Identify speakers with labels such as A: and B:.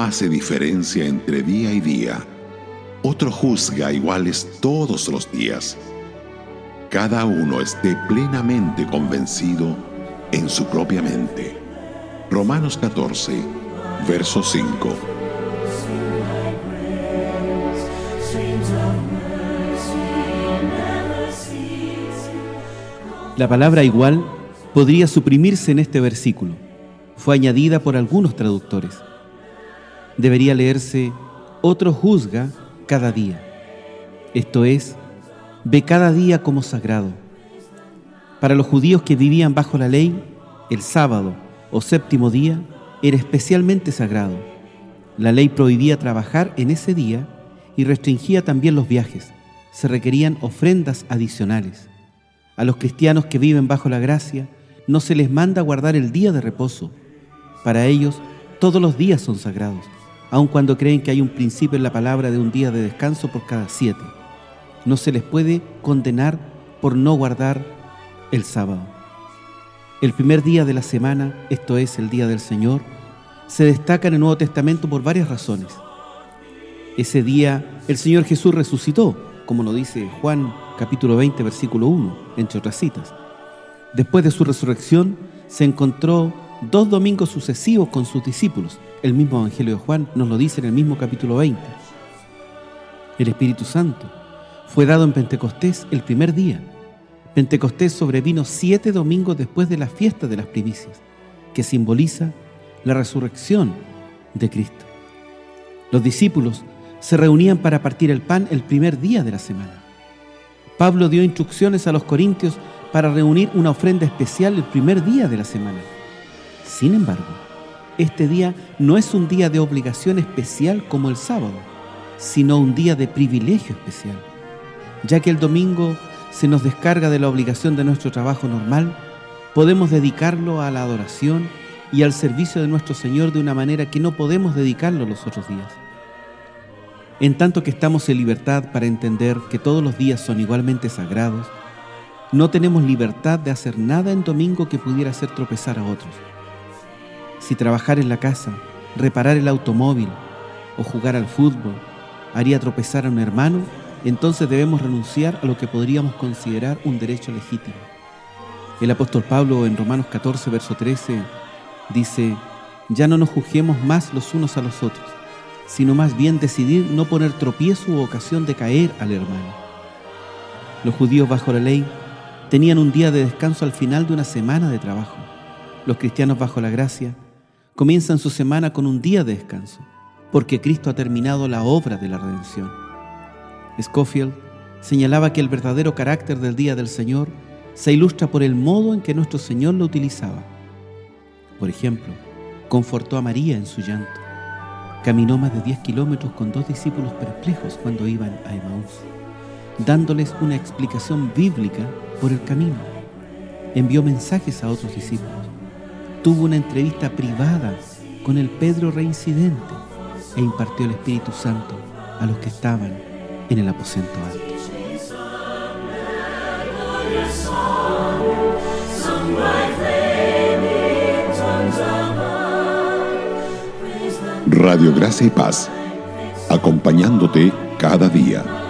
A: hace diferencia entre día y día. Otro juzga iguales todos los días. Cada uno esté plenamente convencido en su propia mente. Romanos 14, verso 5.
B: La palabra igual podría suprimirse en este versículo. Fue añadida por algunos traductores. Debería leerse otro juzga cada día. Esto es, ve cada día como sagrado. Para los judíos que vivían bajo la ley, el sábado o séptimo día era especialmente sagrado. La ley prohibía trabajar en ese día y restringía también los viajes. Se requerían ofrendas adicionales. A los cristianos que viven bajo la gracia no se les manda guardar el día de reposo. Para ellos todos los días son sagrados, aun cuando creen que hay un principio en la palabra de un día de descanso por cada siete. No se les puede condenar por no guardar el sábado. El primer día de la semana, esto es el día del Señor, se destaca en el Nuevo Testamento por varias razones. Ese día el Señor Jesús resucitó, como lo dice Juan capítulo 20, versículo 1, entre otras citas. Después de su resurrección, se encontró dos domingos sucesivos con sus discípulos. El mismo Evangelio de Juan nos lo dice en el mismo capítulo 20. El Espíritu Santo fue dado en Pentecostés el primer día. Pentecostés sobrevino siete domingos después de la fiesta de las primicias, que simboliza la resurrección de Cristo. Los discípulos se reunían para partir el pan el primer día de la semana. Pablo dio instrucciones a los corintios para reunir una ofrenda especial el primer día de la semana. Sin embargo, este día no es un día de obligación especial como el sábado, sino un día de privilegio especial, ya que el domingo se nos descarga de la obligación de nuestro trabajo normal, podemos dedicarlo a la adoración y al servicio de nuestro Señor de una manera que no podemos dedicarlo los otros días. En tanto que estamos en libertad para entender que todos los días son igualmente sagrados, no tenemos libertad de hacer nada en domingo que pudiera hacer tropezar a otros. Si trabajar en la casa, reparar el automóvil o jugar al fútbol haría tropezar a un hermano, entonces debemos renunciar a lo que podríamos considerar un derecho legítimo. El apóstol Pablo en Romanos 14, verso 13, dice, ya no nos juzguemos más los unos a los otros sino más bien decidir no poner tropiezo u ocasión de caer al hermano. Los judíos bajo la ley tenían un día de descanso al final de una semana de trabajo. Los cristianos bajo la gracia comienzan su semana con un día de descanso, porque Cristo ha terminado la obra de la redención. Scofield señalaba que el verdadero carácter del día del Señor se ilustra por el modo en que nuestro Señor lo utilizaba. Por ejemplo, confortó a María en su llanto Caminó más de 10 kilómetros con dos discípulos perplejos cuando iban a Emaús, dándoles una explicación bíblica por el camino. Envió mensajes a otros discípulos. Tuvo una entrevista privada con el Pedro reincidente e impartió el Espíritu Santo a los que estaban en el aposento alto.
A: Radio Gracia y Paz, acompañándote cada día.